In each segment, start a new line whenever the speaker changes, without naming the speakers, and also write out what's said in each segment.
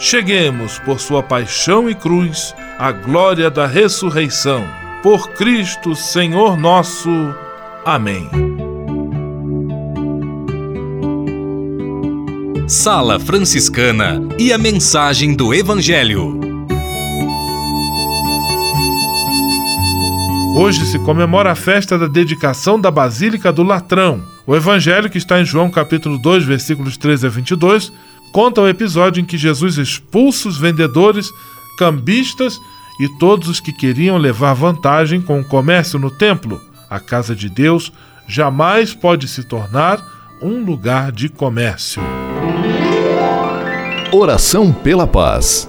cheguemos, por sua paixão e cruz, à glória da ressurreição. Por Cristo, Senhor nosso. Amém.
Sala Franciscana e a mensagem do Evangelho.
Hoje se comemora a festa da dedicação da Basílica do Latrão. O evangelho que está em João capítulo 2, versículos 13 a 22, conta o episódio em que Jesus expulsa os vendedores, cambistas e todos os que queriam levar vantagem com o comércio no templo. A casa de Deus jamais pode se tornar um lugar de comércio.
Oração pela paz.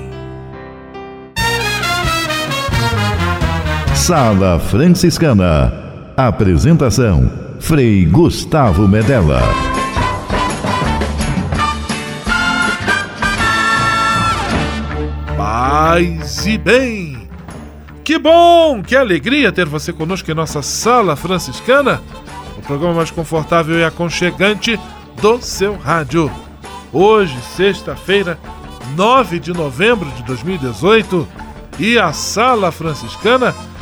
Sala Franciscana. Apresentação: Frei Gustavo Medella.
Paz e bem! Que bom, que alegria ter você conosco em nossa Sala Franciscana, o programa mais confortável e aconchegante do seu rádio. Hoje, sexta-feira, 9 de novembro de 2018, e a Sala Franciscana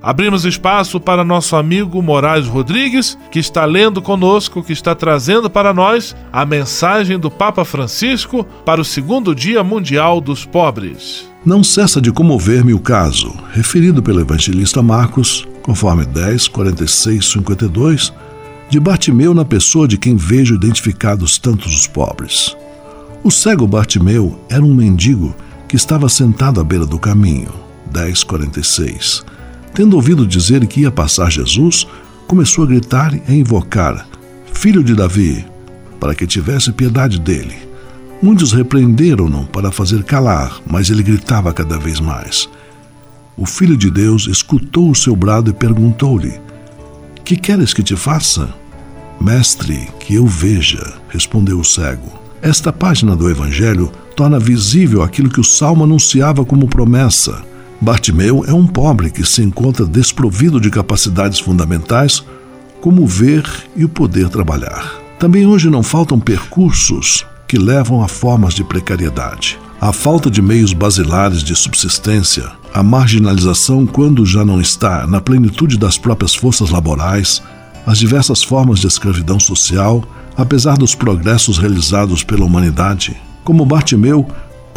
Abrimos espaço para nosso amigo Moraes Rodrigues, que está lendo conosco, que está trazendo para nós a mensagem do Papa Francisco para o segundo Dia Mundial dos Pobres.
Não cessa de comover-me o caso, referido pelo evangelista Marcos, conforme 10, 46, 52, de Bartimeu na pessoa de quem vejo identificados tantos os pobres. O cego Bartimeu era um mendigo que estava sentado à beira do caminho. 10, 46 Tendo ouvido dizer que ia passar Jesus, começou a gritar e a invocar: Filho de Davi, para que tivesse piedade dele. Muitos repreenderam-no para fazer calar, mas ele gritava cada vez mais. O filho de Deus escutou o seu brado e perguntou-lhe: Que queres que te faça? Mestre, que eu veja, respondeu o cego. Esta página do Evangelho torna visível aquilo que o salmo anunciava como promessa Bartimeu é um pobre que se encontra desprovido de capacidades fundamentais, como ver e o poder trabalhar. Também hoje não faltam percursos que levam a formas de precariedade. A falta de meios basilares de subsistência, a marginalização quando já não está na plenitude das próprias forças laborais, as diversas formas de escravidão social, apesar dos progressos realizados pela humanidade. Como Bartimeu,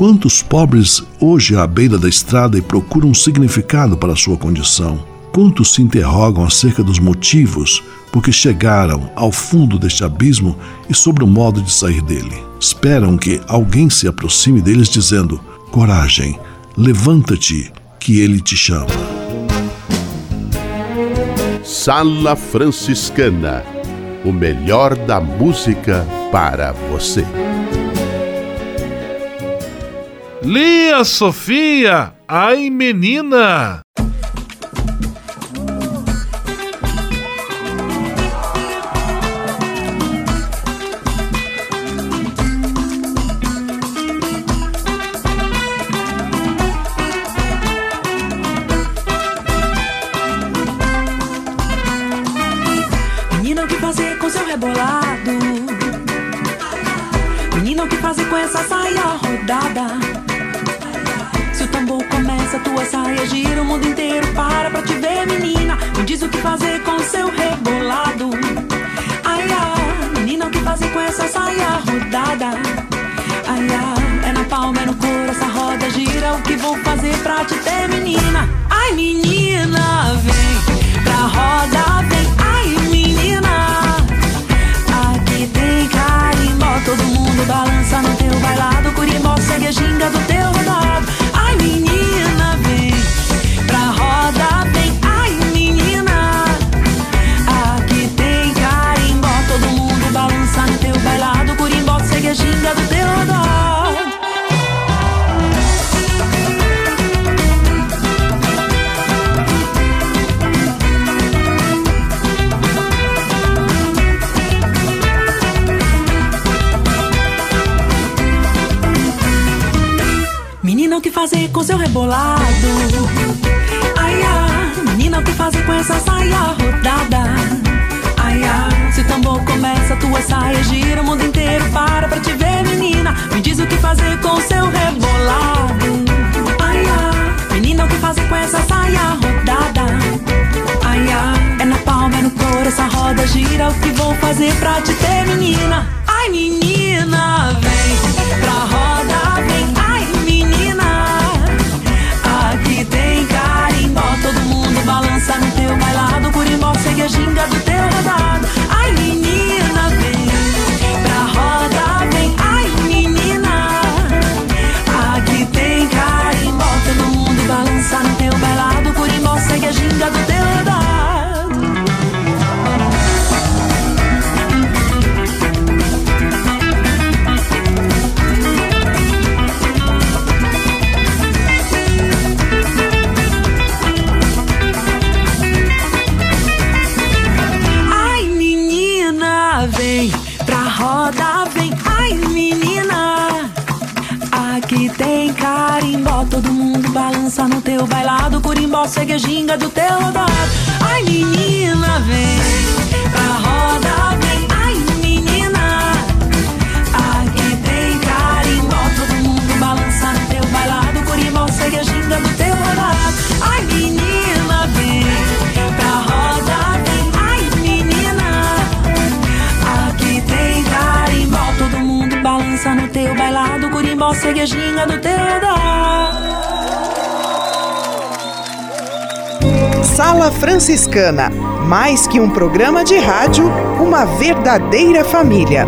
Quantos pobres hoje à beira da estrada e procuram um significado para sua condição? Quantos se interrogam acerca dos motivos por que chegaram ao fundo deste abismo e sobre o modo de sair dele? Esperam que alguém se aproxime deles dizendo: Coragem, levanta-te, que ele te chama.
Sala Franciscana o melhor da música para você.
Lia Sofia, ai menina!
Menina, fazer com seu rebolado. Ai, ai, menina, o que fazer com essa saia rodada? Ai, ai, é na palma, é no couro, essa roda gira. O que vou fazer pra te ter, menina? Ai, menina, vem pra roda, vem. Ai, menina, aqui tem carimbó. Todo mundo balança no teu bailado. Curimbó segue a ginga do teu o que fazer com seu rebolado? Ai, ai, menina, o que fazer com essa saia rodada? Ai, ai, se o tambor começa, tua saia gira o mundo inteiro para pra te ver, menina. Me diz o que fazer com seu rebolado. Ai, ai, menina, o que fazer com essa saia rodada? Ai, ai, é na palma, é no couro, essa roda gira. O que vou fazer pra te ter, menina? Ai, menina, vem pra roda, vem. Segue a ginga
Sala Franciscana, mais que um programa de rádio, uma verdadeira família.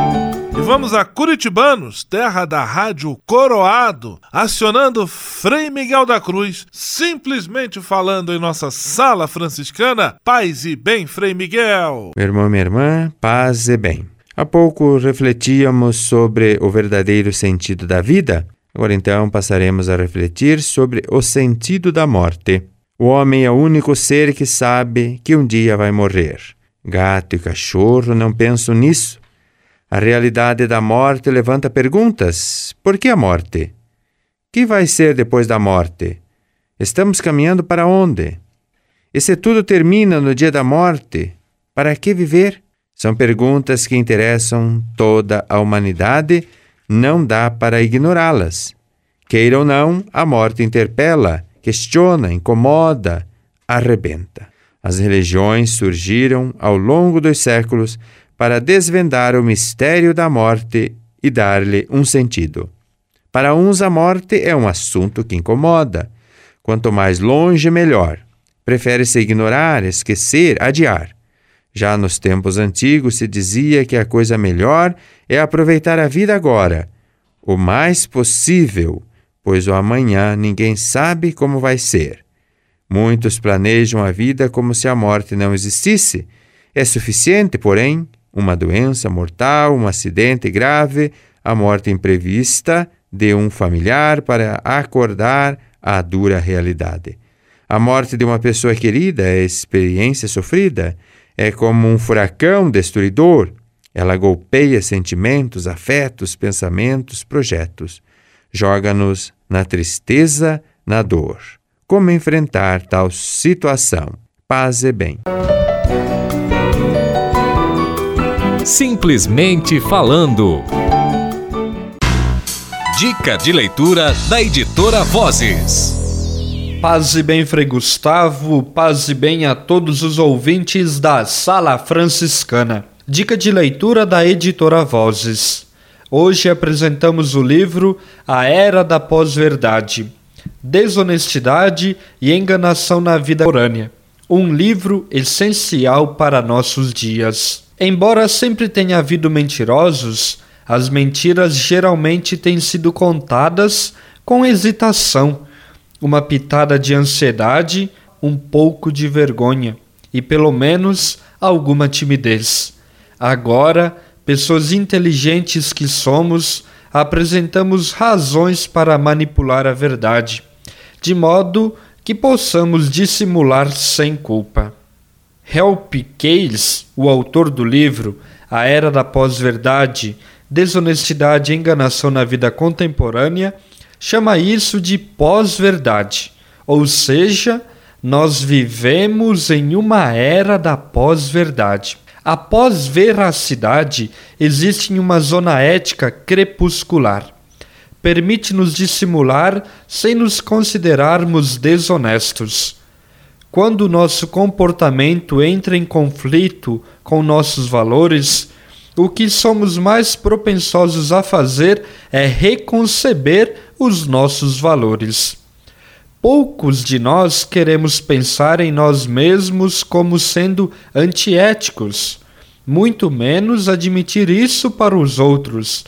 E vamos a Curitibanos, terra da rádio Coroado, acionando Frei Miguel da Cruz, simplesmente falando em nossa sala franciscana. Paz e bem, Frei Miguel.
Meu irmão, minha irmã, paz e bem. Há pouco refletíamos sobre o verdadeiro sentido da vida. Agora então passaremos a refletir sobre o sentido da morte. O homem é o único ser que sabe que um dia vai morrer. Gato e cachorro não pensam nisso. A realidade da morte levanta perguntas. Por que a morte? Que vai ser depois da morte? Estamos caminhando para onde? E se tudo termina no dia da morte, para que viver? São perguntas que interessam toda a humanidade, não dá para ignorá-las. Queira ou não, a morte interpela, questiona, incomoda, arrebenta. As religiões surgiram ao longo dos séculos para desvendar o mistério da morte e dar-lhe um sentido. Para uns, a morte é um assunto que incomoda. Quanto mais longe, melhor. Prefere-se ignorar, esquecer, adiar. Já nos tempos antigos se dizia que a coisa melhor é aproveitar a vida agora, o mais possível, pois o amanhã ninguém sabe como vai ser. Muitos planejam a vida como se a morte não existisse. É suficiente, porém, uma doença mortal, um acidente grave, a morte imprevista de um familiar para acordar a dura realidade. A morte de uma pessoa querida é experiência sofrida, é como um furacão destruidor. Ela golpeia sentimentos, afetos, pensamentos, projetos. Joga-nos na tristeza, na dor. Como enfrentar tal situação? Paz e bem.
Simplesmente falando. Dica de leitura da editora Vozes.
Paz e bem, Frei Gustavo, paz e bem a todos os ouvintes da Sala Franciscana. Dica de leitura da editora Vozes. Hoje apresentamos o livro A Era da Pós-Verdade: Desonestidade e Enganação na Vida Orânia. Um livro essencial para nossos dias. Embora sempre tenha havido mentirosos, as mentiras geralmente têm sido contadas com hesitação, uma pitada de ansiedade, um pouco de vergonha e pelo menos alguma timidez. Agora, pessoas inteligentes que somos, apresentamos razões para manipular a verdade, de modo que possamos dissimular sem culpa. Help Case, o autor do livro A Era da Pós-Verdade, Desonestidade e Enganação na Vida Contemporânea, chama isso de pós-verdade, ou seja, nós vivemos em uma era da pós-verdade. A pós-veracidade existe em uma zona ética crepuscular. Permite-nos dissimular sem nos considerarmos desonestos quando nosso comportamento entra em conflito com nossos valores, o que somos mais propensosos a fazer é reconceber os nossos valores. Poucos de nós queremos pensar em nós mesmos como sendo antiéticos, muito menos admitir isso para os outros,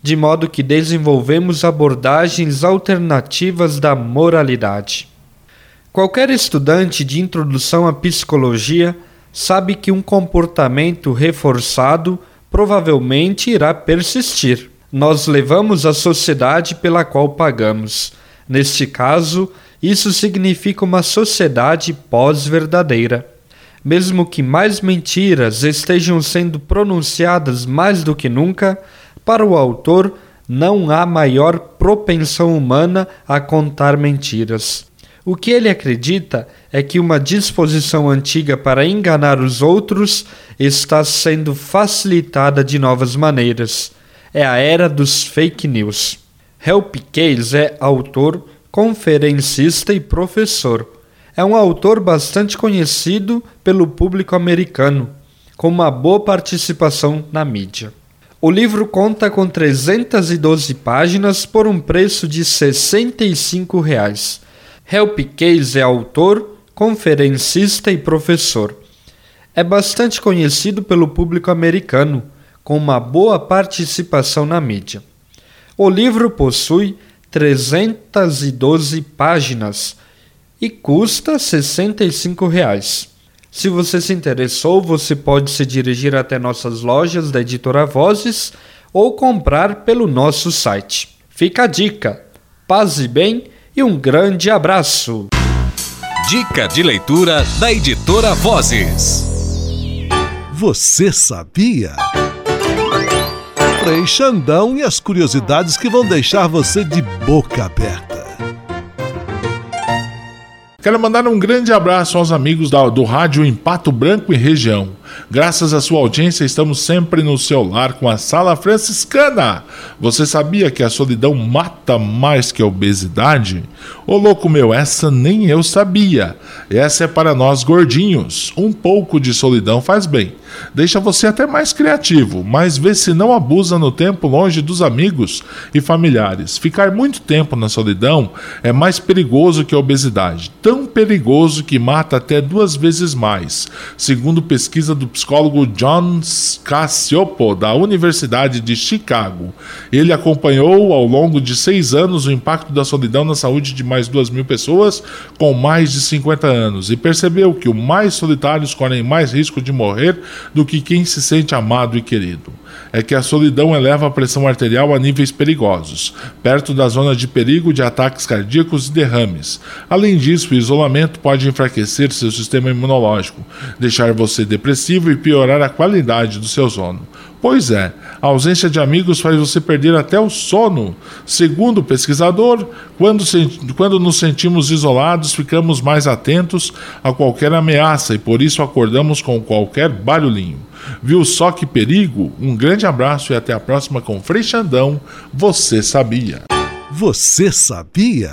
de modo que desenvolvemos abordagens alternativas da moralidade. Qualquer estudante de introdução à psicologia sabe que um comportamento reforçado provavelmente irá persistir. Nós levamos a sociedade pela qual pagamos. Neste caso, isso significa uma sociedade pós-verdadeira. Mesmo que mais mentiras estejam sendo pronunciadas mais do que nunca, para o autor não há maior propensão humana a contar mentiras. O que ele acredita é que uma disposição antiga para enganar os outros está sendo facilitada de novas maneiras. É a era dos fake news. Help Case é autor, conferencista e professor. É um autor bastante conhecido pelo público americano, com uma boa participação na mídia. O livro conta com 312 páginas por um preço de 65 reais Help Case é autor, conferencista e professor. É bastante conhecido pelo público americano, com uma boa participação na mídia. O livro possui 312 páginas e custa 65 reais. Se você se interessou, você pode se dirigir até nossas lojas da editora Vozes ou comprar pelo nosso site. Fica a dica. Paz e bem e um grande abraço.
Dica de leitura da editora Vozes.
Você sabia? Frei Xandão e as curiosidades que vão deixar você de boca aberta.
Quero mandar um grande abraço aos amigos da, do rádio em Pato Branco e região. Graças à sua audiência, estamos sempre no seu lar com a Sala Franciscana. Você sabia que a solidão mata mais que a obesidade? Ô louco meu, essa nem eu sabia. Essa é para nós gordinhos. Um pouco de solidão faz bem. Deixa você até mais criativo, mas vê se não abusa no tempo longe dos amigos e familiares. Ficar muito tempo na solidão é mais perigoso que a obesidade. Tão perigoso que mata até duas vezes mais, segundo pesquisa do psicólogo John Cassiopo, da Universidade de Chicago. Ele acompanhou ao longo de seis anos o impacto da solidão na saúde de mais duas mil pessoas com mais de 50 anos e percebeu que os mais solitários correm mais risco de morrer do que quem se sente amado e querido. É que a solidão eleva a pressão arterial a níveis perigosos, perto da zona de perigo de ataques cardíacos e derrames. Além disso, o isolamento pode enfraquecer seu sistema imunológico, deixar você depressivo e piorar a qualidade do seu sono. Pois é, a ausência de amigos faz você perder até o sono. Segundo o pesquisador, quando, quando nos sentimos isolados, ficamos mais atentos a qualquer ameaça e por isso acordamos com qualquer barulhinho. Viu só que perigo? Um grande abraço e até a próxima com Frei Xandão. Você sabia?
Você sabia?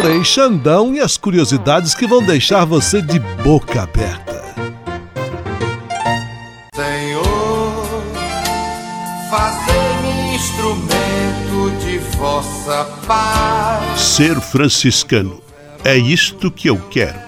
Frei Xandão e as curiosidades que vão deixar você de boca aberta.
Vossa paz. Ser franciscano. É isto que eu quero.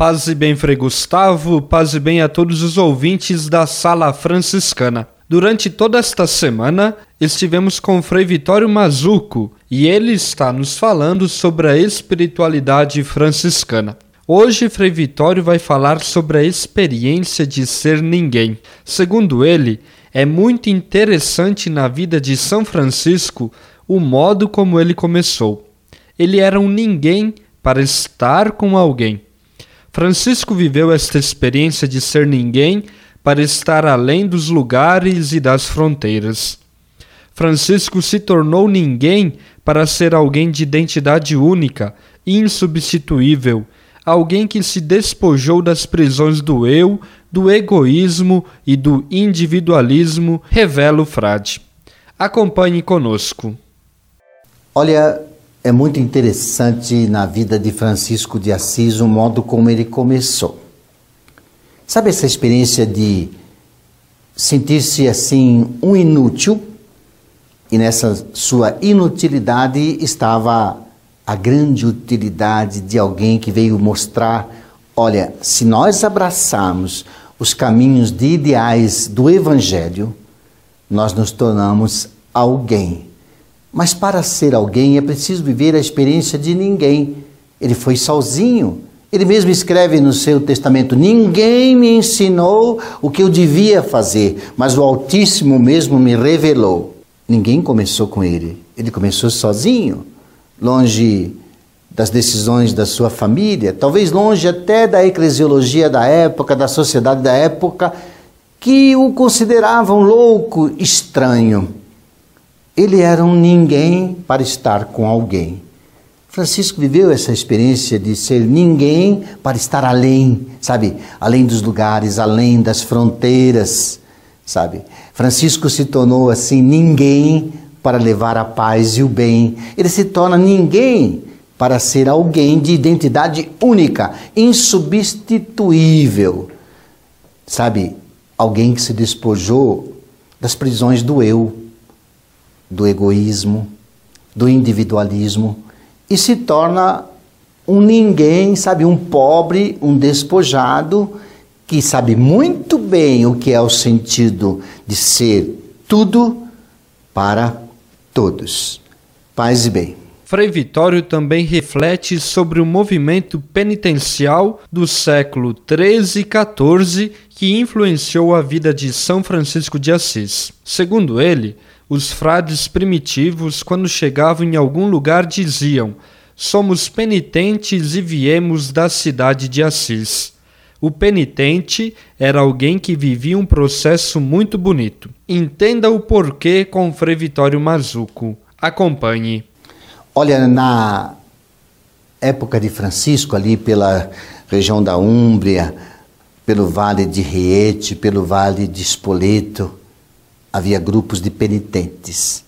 Paz e bem, Frei Gustavo, paz e bem a todos os ouvintes da Sala Franciscana. Durante toda esta semana, estivemos com Frei Vitório Mazuco e ele está nos falando sobre a espiritualidade franciscana. Hoje, Frei Vitório vai falar sobre a experiência de ser ninguém. Segundo ele, é muito interessante na vida de São Francisco o modo como ele começou. Ele era um ninguém para estar com alguém. Francisco viveu esta experiência de ser ninguém para estar além dos lugares e das fronteiras. Francisco se tornou ninguém para ser alguém de identidade única, insubstituível, alguém que se despojou das prisões do eu, do egoísmo e do individualismo, revela o frade. Acompanhe conosco.
Olha, é muito interessante na vida de Francisco de Assis o modo como ele começou. Sabe essa experiência de sentir-se assim um inútil? E nessa sua inutilidade estava a grande utilidade de alguém que veio mostrar: olha, se nós abraçarmos os caminhos de ideais do Evangelho, nós nos tornamos alguém. Mas para ser alguém é preciso viver a experiência de ninguém. Ele foi sozinho. Ele mesmo escreve no seu testamento: Ninguém me ensinou o que eu devia fazer, mas o Altíssimo mesmo me revelou. Ninguém começou com ele. Ele começou sozinho, longe das decisões da sua família, talvez longe até da eclesiologia da época, da sociedade da época, que o consideravam louco, estranho. Ele era um ninguém para estar com alguém. Francisco viveu essa experiência de ser ninguém para estar além, sabe? Além dos lugares, além das fronteiras, sabe? Francisco se tornou assim ninguém para levar a paz e o bem. Ele se torna ninguém para ser alguém de identidade única, insubstituível. Sabe, alguém que se despojou das prisões do eu, do egoísmo, do individualismo e se torna um ninguém, sabe, um pobre, um despojado que sabe muito bem o que é o sentido de ser tudo para todos. Paz e bem.
Frei Vitório também reflete sobre o movimento penitencial do século 13 e 14 que influenciou a vida de São Francisco de Assis. Segundo ele, os frades primitivos, quando chegavam em algum lugar, diziam: Somos penitentes e viemos da cidade de Assis. O penitente era alguém que vivia um processo muito bonito. Entenda o porquê com Frei Vitório Mazuco. Acompanhe.
Olha, na época de Francisco, ali pela região da Úmbria, pelo vale de Riete, pelo vale de Spoleto, havia grupos de penitentes,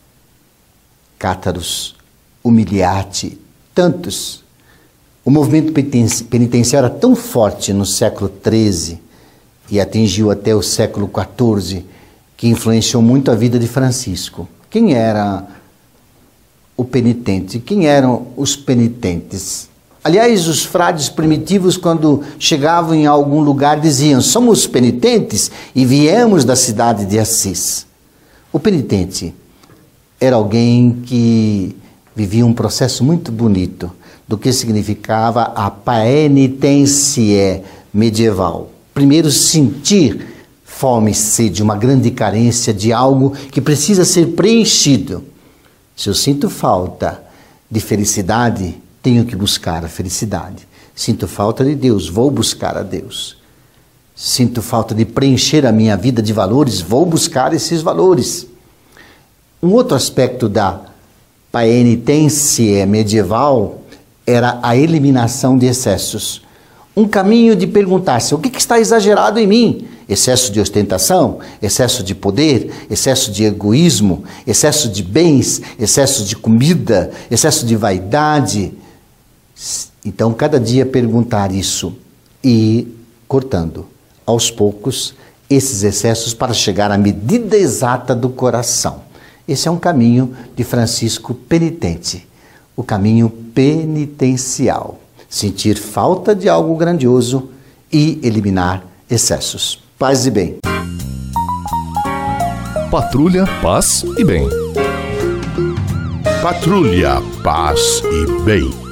cátaros, humiliati, tantos. O movimento penitenciário era tão forte no século XIII e atingiu até o século XIV que influenciou muito a vida de Francisco. Quem era o penitente. Quem eram os penitentes? Aliás, os frades primitivos, quando chegavam em algum lugar, diziam: Somos penitentes e viemos da cidade de Assis. O penitente era alguém que vivia um processo muito bonito do que significava a penitência medieval. Primeiro, sentir fome sede, uma grande carência de algo que precisa ser preenchido. Se eu sinto falta de felicidade, tenho que buscar a felicidade. Sinto falta de Deus, vou buscar a Deus. Sinto falta de preencher a minha vida de valores, vou buscar esses valores. Um outro aspecto da penitência medieval era a eliminação de excessos. Um caminho de perguntar-se: o que, que está exagerado em mim? Excesso de ostentação, excesso de poder, excesso de egoísmo, excesso de bens, excesso de comida, excesso de vaidade. Então, cada dia perguntar isso e cortando aos poucos esses excessos para chegar à medida exata do coração. Esse é um caminho de Francisco penitente, o caminho penitencial. Sentir falta de algo grandioso e eliminar excessos. Paz e bem.
Patrulha, paz e bem.
Patrulha, paz e bem.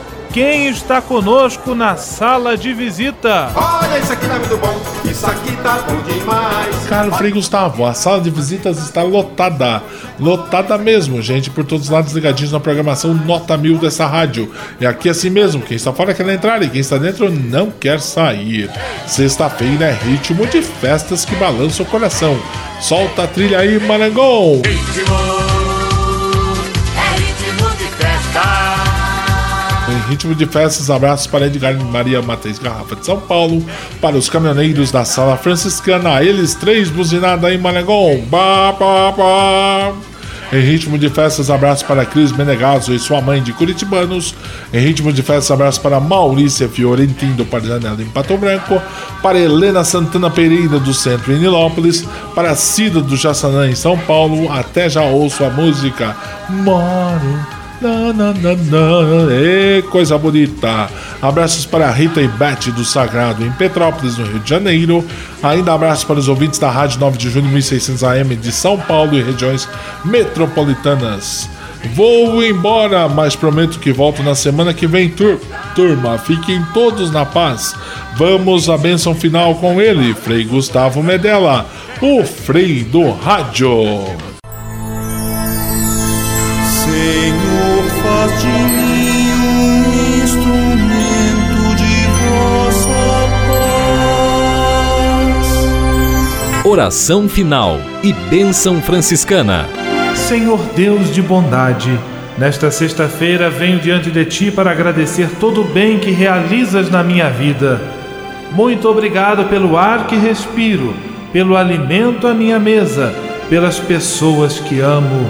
quem está conosco na sala de visita?
Olha, isso aqui tá muito bom, isso aqui tá bom demais.
Caro Frei Gustavo, a sala de visitas está lotada. Lotada mesmo, gente, por todos os lados ligadinhos na programação Nota Mil dessa rádio. E aqui é assim mesmo, quem está fora quer entrar e quem está dentro não quer sair. Sexta-feira é ritmo de festas que balança o coração. Solta a trilha aí, Marangon!
Ritmo, ritmo de
festas, abraços para Edgar Maria Matheus Garrafa de São Paulo, para os caminhoneiros da sala franciscana, eles três buzinada aí, Manegon. Ba, ba, ba. Em ritmo de festas, abraços para Cris Menegaso e sua mãe de Curitibanos. Em ritmo de festas, abraços para Maurícia Fiorentin do Parzanela em Pato Branco. Para Helena Santana Pereira do Centro em Nilópolis. Para Cida do Jaçanã em São Paulo. Até já ouço a música Moro. Ê, coisa bonita. Abraços para Rita e Beth do Sagrado em Petrópolis, no Rio de Janeiro. Ainda abraços para os ouvintes da Rádio 9 de Junho 1600 AM de São Paulo e regiões metropolitanas. Vou embora, mas prometo que volto na semana que vem, tur turma. Fiquem todos na paz. Vamos à bênção final com ele, Frei Gustavo Medella, o Frei do Rádio.
Oração final e bênção franciscana.
Senhor Deus de bondade, nesta sexta-feira venho diante de ti para agradecer todo o bem que realizas na minha vida. Muito obrigado pelo ar que respiro, pelo alimento à minha mesa, pelas pessoas que amo.